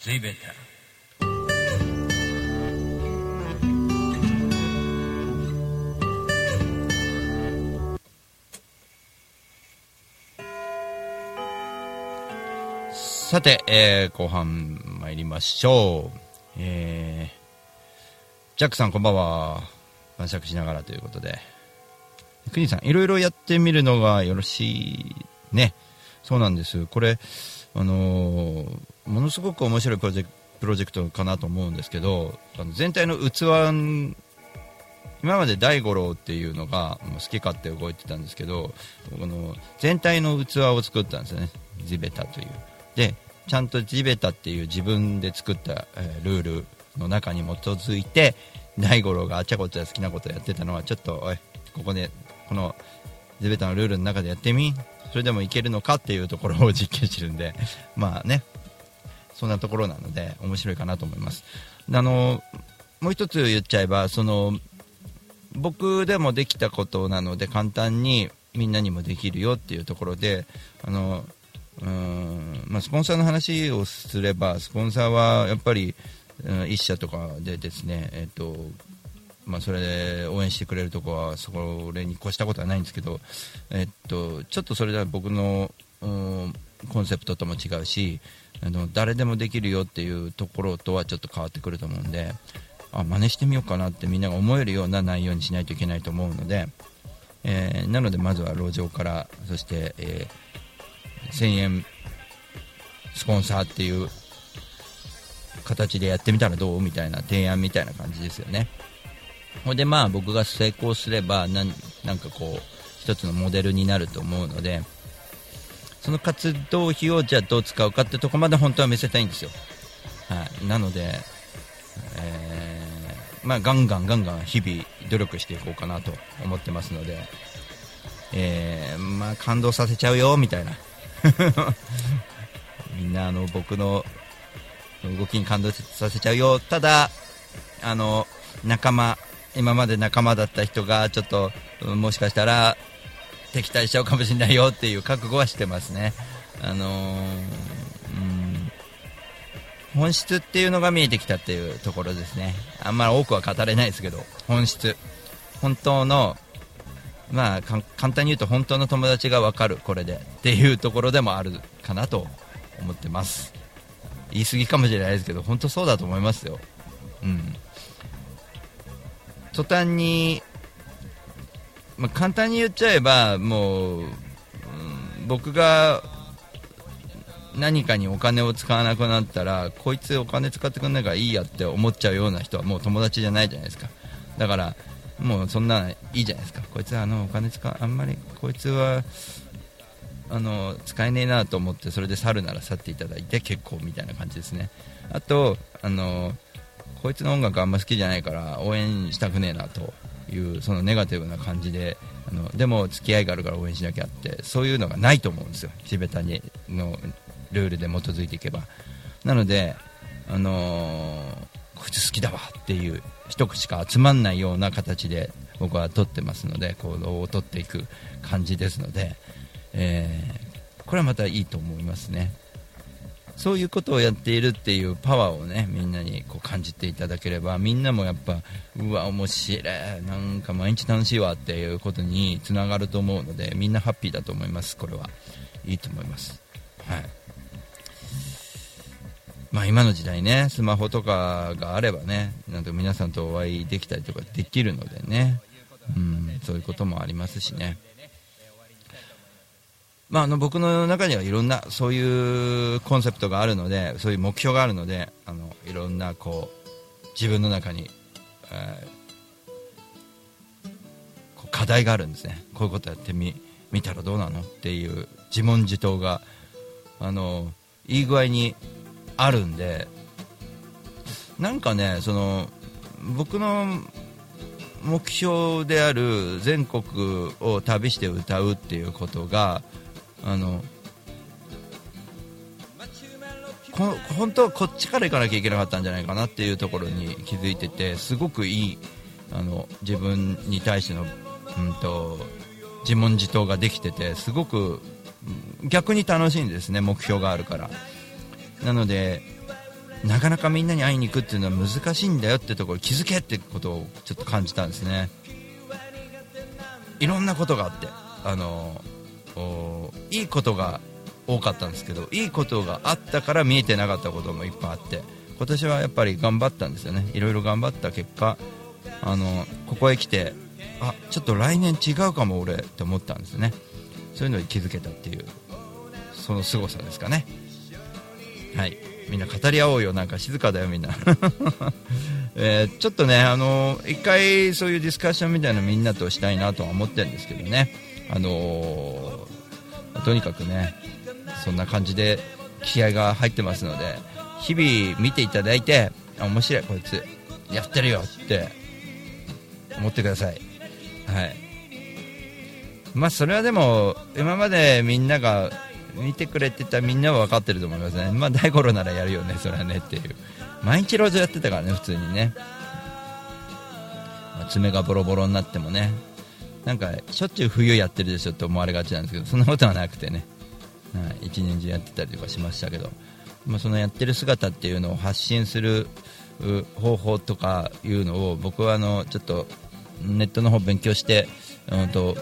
地べたさて、えー後半参りましょう。えー、ジャックさんこんばんは。晩酌しながらということで。クニさん、いろいろやってみるのがよろしいね。そうなんです。これ、あのーものすごく面白いプロジェクプロジェクトかなと思うんですけど、あの全体の器、今まで大五郎っていうのが好き勝手動いてたんですけど、この全体の器を作ったんですよね。地べたという。で、ちゃんと地べたっていう自分で作った、えールールの中に基づいて、大五郎があちゃこちゃ好きなことやってたのは、ちょっと、おい、ここで、この地べたのルールの中でやってみそれでもいけるのかっていうところを実験してるんで、まあね、そんなところなので、面白いかなと思います。あの、もう一つ言っちゃえば、その、僕でもできたことなので、簡単にみんなにもできるよっていうところで、あの、うんまあ、スポンサーの話をすれば、スポンサーはやっぱり、うん一社とかでですね、えっと、まあ、それで応援してくれるとこはそれに越したことはないんですけど、えっと、ちょっとそれでは僕の、コンセプトとも違うしあの誰でもできるよっていうところとはちょっと変わってくると思うんであ真似してみようかなってみんなが思えるような内容にしないといけないと思うので、えーなのでまずは路上からそして、えー1000円スポンサーっていう形でやってみたらどうみたいな提案みたいな感じですよね。ほんでまあ僕が成功すればなんなんかこう一つのモデルになると思うのでその活動費をじゃあどう使うかってとこまで本当は見せたいんですよ。はい、なので、えーまあ、ガンガンガンガン日々努力していこうかなと思ってますので、えーまあ、感動させちゃうよみたいな。みんなあの僕の動きに感動させちゃうよ。ただあの仲間今まで仲間だった人がちょっともしかしたら敵対しちゃうかもしれないよっていう覚悟はしてますね。あのーうん本質っていうのが見えてきたっていうところですね。あんまり多くは語れないですけど、本質。本当の、まあ、簡単に言うと本当の友達が分かる、これで。っていうところでもあるかなと思ってます。言い過ぎかもしれないですけど、本当そうだと思いますよ。うん。途端に、まあ、簡単に言っちゃえば、もう、うん僕が何かにお金を使わなくなったらこいつお金使ってくんないからいいやって思っちゃうような人はもう友達じゃないじゃないですか。だからもうそんないいじゃないですか。こいつはあのお金使うあんまりこいつはあの使えねえなと思ってそれで去るなら去っていただいて結構みたいな感じですね。あとあのこいつの音楽あんま好きじゃないから応援したくねえなというそのネガティブな感じであのでも付き合いがあるから応援しなきゃってそういうのがないと思うんですよ。地べたにのルールで基づいていけば。なのであのーこいつ好きだわっていう一口しか集まんないような形で僕は取ってますので行動を取っていく感じですので、えーこれはまたいいと思いますね。そういうことをやっているっていうパワーをねみんなにこう感じていただければみんなもやっぱうわ面白いなんか毎日楽しいわっていうことにつながると思うのでみんなハッピーだと思います。これは。いいと思います。はい。まあ今の時代ねスマホとかがあればねなんと皆さんとお会いできたりとかできるのでね。うんそういうこともありますしね。まあ、あの僕の中にはいろんなそういうコンセプトがあるのでそういう目標があるのであのいろんなこう自分の中に、えーこう課題があるんですね。こういうことやってみ見たらどうなのっていう自問自答があのいい具合にあるんでなんかねその僕の目標である全国を旅して歌うっていうことがあのこ本当はこっちから行かなきゃいけなかったんじゃないかなっていうところに気づいててすごくいいあの自分に対しての、うん、と自問自答ができててすごく逆に楽しいんですね目標があるから。なのでなかなかみんなに会いに行くっていうのは難しいんだよってところ気づけってことをちょっと感じたんですね。いろんなことがあってあのいいことが多かったんですけどいいことがあったから見えてなかったこともいっぱいあって今年はやっぱり頑張ったんですよね。いろいろ頑張った結果あのここへ来てあちょっと来年違うかも俺って思ったんですね。そういうのに気づけたっていうその凄さですかね。はい。みんな語り合おうよ。なんか静かだよみんな、えーちょっとねあの一回そういうディスカッションみたいなのみんなとしたいなとは思ってるんですけどね。あのーとにかくねそんな感じで気合が入ってますので日々見ていただいてあ面白いこいつやってるよって思ってください。はい。まあそれはでも今までみんなが見てくれてたみんなは分かってると思いますね。まあ大五郎ならやるよねそれはねっていう。毎日路上やってたからね普通にね、まあ爪がボロボロになってもね。なんかしょっちゅう冬やってるでしょって思われがちなんですけどそんなことはなくてね、はい、一年中やってたりとかしましたけど、まあ、そのやってる姿っていうのを発信する方法とかいうのを僕はあのちょっとネットの方勉強して、うん、と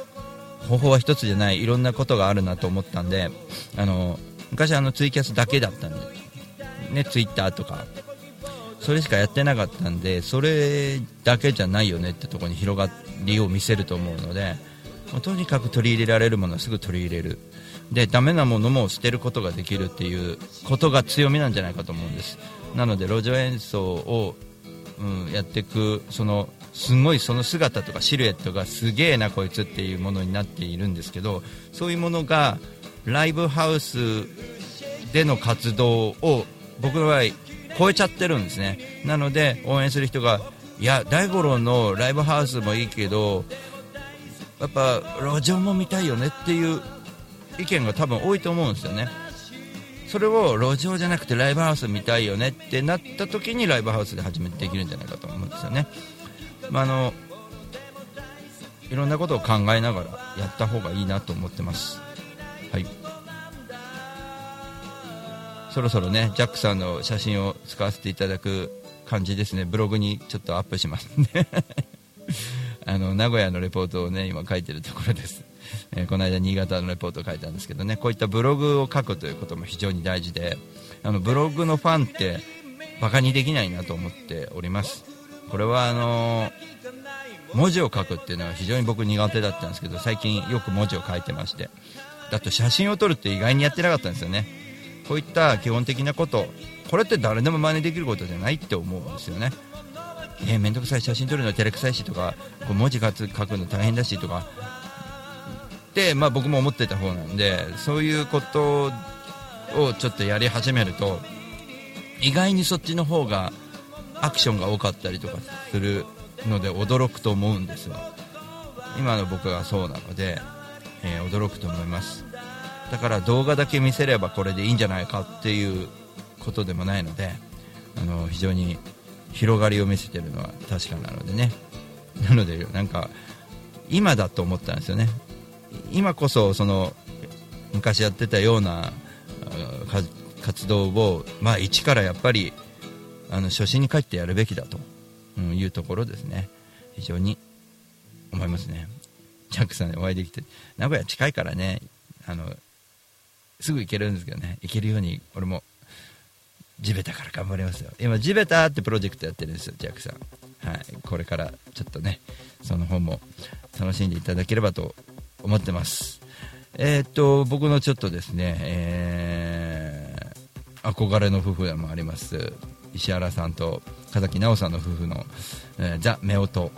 方法は一つじゃないいろんなことがあるなと思ったんであの昔あのツイキャスだけだったんで、ね、ツイッターとかそれしかやってなかったんでそれだけじゃないよねってところに広がっりを見せると思うのでもうとにかく取り入れられるものはすぐ取り入れる。でダメなものも捨てることができるっていうことが強みなんじゃないかと思うんです。なので路上演奏を、うん、やっていくそのすごいその姿とかシルエットがすげえなこいつっていうものになっているんですけどそういうものがライブハウスでの活動を僕の場合超えちゃってるんですね。なので応援する人がいや大五郎のライブハウスもいいけどやっぱ路上も見たいよねっていう意見が多分多いと思うんですよね。それを路上じゃなくてライブハウス見たいよねってなった時にライブハウスで初めてできるんじゃないかと思うんですよね。まああのいろんなことを考えながらやった方がいいなと思ってます。はい。そろそろねジャックさんの写真を使わせていただく感じですね。ブログにちょっとアップしますんで。あの名古屋のレポートをね今書いてるところです、えーこの間新潟のレポートを書いたんですけどね。こういったブログを書くということも非常に大事であのブログのファンってバカにできないなと思っております。これはあのー文字を書くっていうのは非常に僕苦手だったんですけど最近よく文字を書いてまして。だと写真を撮るって意外にやってなかったんですよね。こういった基本的なことこれって誰でも真似できることじゃないって思うんですよね。えー、めんどくさい。写真撮るの照れくさいしとかこう文字書くの大変だしとか。って、まあ、僕も思ってた方なんでそういうことをちょっとやり始めると意外にそっちの方がアクションが多かったりとかするので驚くと思うんですよ。今の僕はそうなので、えー驚くと思います。だから動画だけ見せればこれでいいんじゃないかっていうことでもないのであの非常に広がりを見せてるのは確かなのでね。なのでなんか今だと思ったんですよね。今こそその昔やってたような活動を、まあ、一からやっぱりあの初心に帰ってやるべきだと、うんいうところですね。非常に思いますね。ジャックさんにお会いできて名古屋近いからねあのすぐ行けるんですけどね。行けるように俺も地べたから頑張りますよ。今地べたってプロジェクトやってるんですよジャックさん。はい。これからちょっとねその本も楽しんでいただければと思ってます。えーっと僕のちょっとですね、えー憧れの夫婦でもあります石原さんと風木奈緒さんの夫婦の、えーザ・夫婦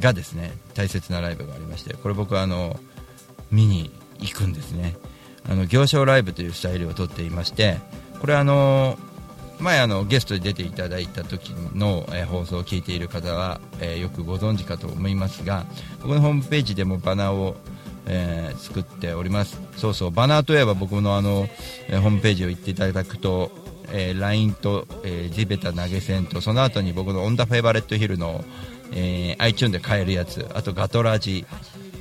がですね大切なライブがありましてこれ僕はあの見に行くんですね。あの行商ライブというスタイルをとっていましてこれあの前あのゲストで出ていただいた時の、えー放送を聞いている方は、えーよくご存知かと思いますが僕のホームページでもバナーを、えー作っております。そうそうバナーといえば僕のあの、えホームページを行っていただくと、え LINE と、えー地べた投げ銭とその後に僕のオンダフェイバレットヒルの、え iTune で買えるやつあとガトラジ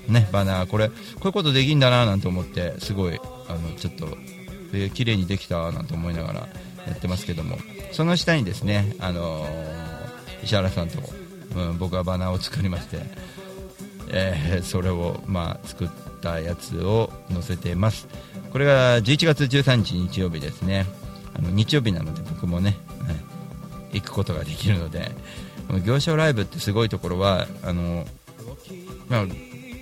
ねバナー。これこういうことできんだななんて思ってすごいあのちょっと、えー綺麗にできたなんて思いながらやってますけども。その下にですねあのー石原さんと、うん、僕はバナーを作りましてえーそれを、まあ、作ったやつを載せています。これが11月13日日曜日ですね。あの日曜日なので僕もね、はい行くことができるので行商ライブってすごいところはあの、まあ、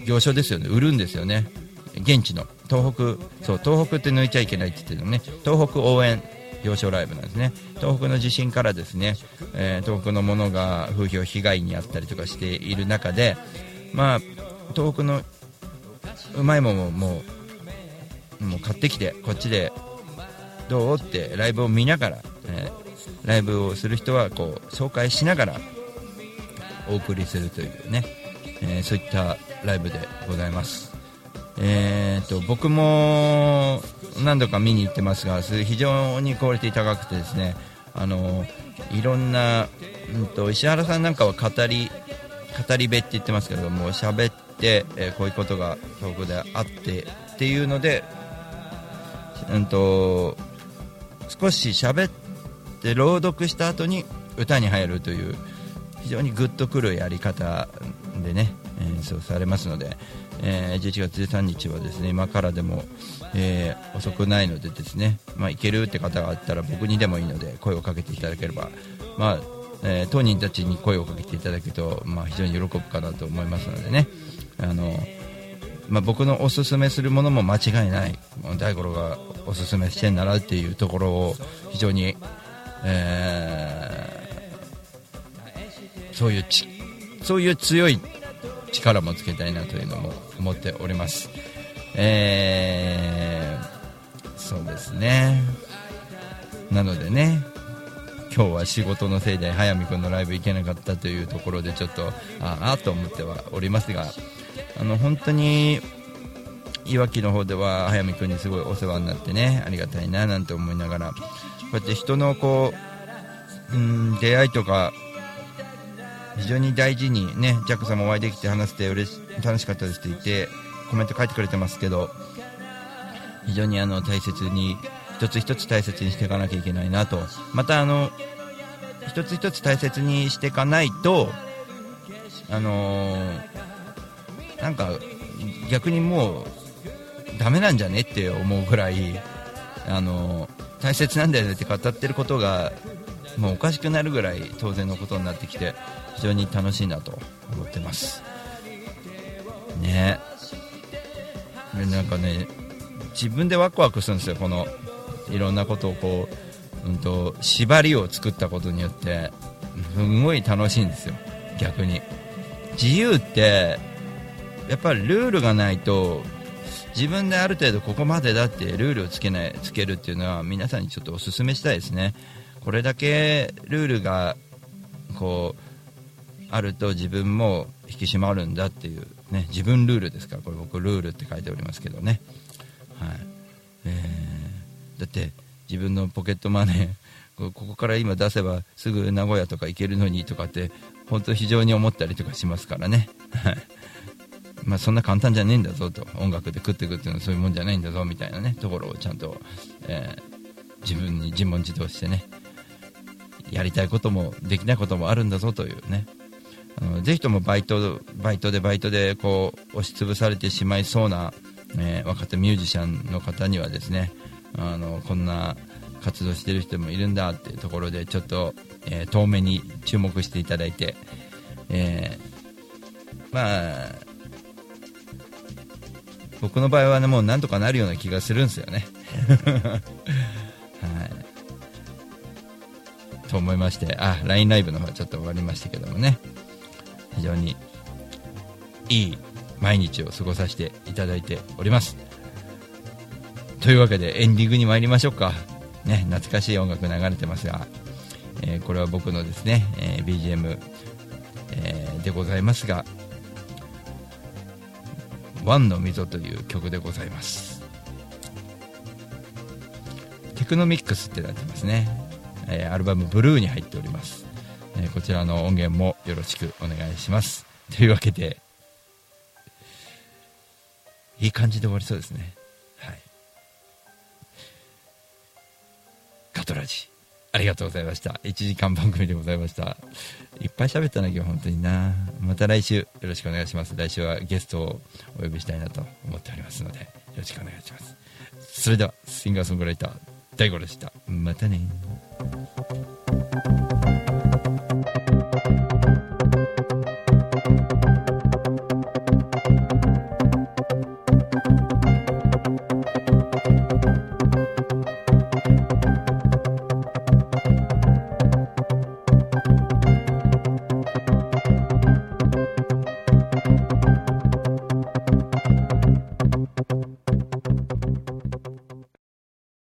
行商ですよね。売るんですよね。現地の。東北そう東北って抜いちゃいけないって言ってるのね。東北応援行商ライブなんですね。東北の地震からですね、えー東北のものが風評被害に遭ったりとかしている中でまあ東北のうまいものをもうもう買ってきてこっちでどうってライブを見ながら、えーライブをする人はこう紹介しながらお送りするというね、えーそういったライブでございます。えー、と僕も何度か見に行ってますが非常にクオリティ高くてですねあのいろんな、うん、と石原さんなんかは語り語り部って言ってますけども喋って、えーこういうことが遠くであってっていうので、うん、と少し喋って朗読した後に歌に入るという非常にグッとくるやり方でね演奏されますので、えー11月13日はですね今からでも、えー遅くないのでですね、まあ、行けるって方があったら僕にでもいいので声をかけていただければ、まあえー当人たちに声をかけていただけると、まあ、非常に喜ぶかなと思いますのでね。あの、まあ、僕のおすすめするものも間違いない。大五郎がおすすめしてんならっていうところを非常に、えーそういうちそういう強い力もつけたいなというのも思っております。えーそうですね。なのでね、今日は仕事のせいで早見君のライブ行けなかったというところでちょっとああと思ってはおりますが、あの本当にいわきの方では早見君にすごいお世話になってねありがたいななんて思いながらこうやって人のこう、うん、出会いとか非常に大事にねジャックさんもお会いできて話して嬉し楽しかったですって言ってコメント書いてくれてますけど非常にあの大切に一つ一つ大切にしていかなきゃいけないなと。またあの一つ一つ大切にしていかないとあのーなんか逆にもうダメなんじゃねって思うぐらいあの大切なんだよねって語ってることがもうおかしくなるぐらい当然のことになってきて非常に楽しいなと思ってます。ね。でなんかね自分でワクワクするんですよこのいろんなことをこう、うん、と縛りを作ったことによって。すごい楽しいんですよ逆に。自由ってやっぱりルールがないと自分である程度ここまでだってルールをつけないつけるっていうのは皆さんにちょっとお勧めしたいですね。これだけルールがこうあると自分も引き締まるんだっていうね自分ルールですからこれ僕ルールって書いておりますけどね。はい。えーだって自分のポケットマネーここから今出せばすぐ名古屋とか行けるのにとかって本当非常に思ったりとかしますからね。まあそんな簡単じゃねえんだぞと。音楽で食っていくっていうのはそういうもんじゃないんだぞみたいなねところをちゃんと、えー自分に自問自答してねやりたいこともできないこともあるんだぞというね。あのぜひともバイトバイトでバイトでこう押しつぶされてしまいそうな、えー若手ミュージシャンの方にはですねあのこんな活動してる人もいるんだっていうところでちょっと、えー遠目に注目していただいて、えーまあ僕の場合はねもうなんとかなるような気がするんですよね。と思いましてあ LINE ライブの方はちょっと終わりましたけどもね。非常にいい毎日を過ごさせていただいております。というわけでエンディングに参りましょうか。ね懐かしい音楽流れてますが、えーこれは僕のですね、えー BGM、えーでございますが「ワンの溝」という曲でございます。テクノミックスってなってますね、えアルバム「ブルー」に入っております、えこちらの音源もよろしくお願いします。というわけでいい感じで終わりそうですね。はい。ガトラジありがとうございました。1時間番組でございました。いっぱい喋ったな今日本当にな。また来週よろしくお願いします。来週はゲストをお呼びしたいなと思っておりますのでよろしくお願いします。それではシンガーソングライター大五でした。またね。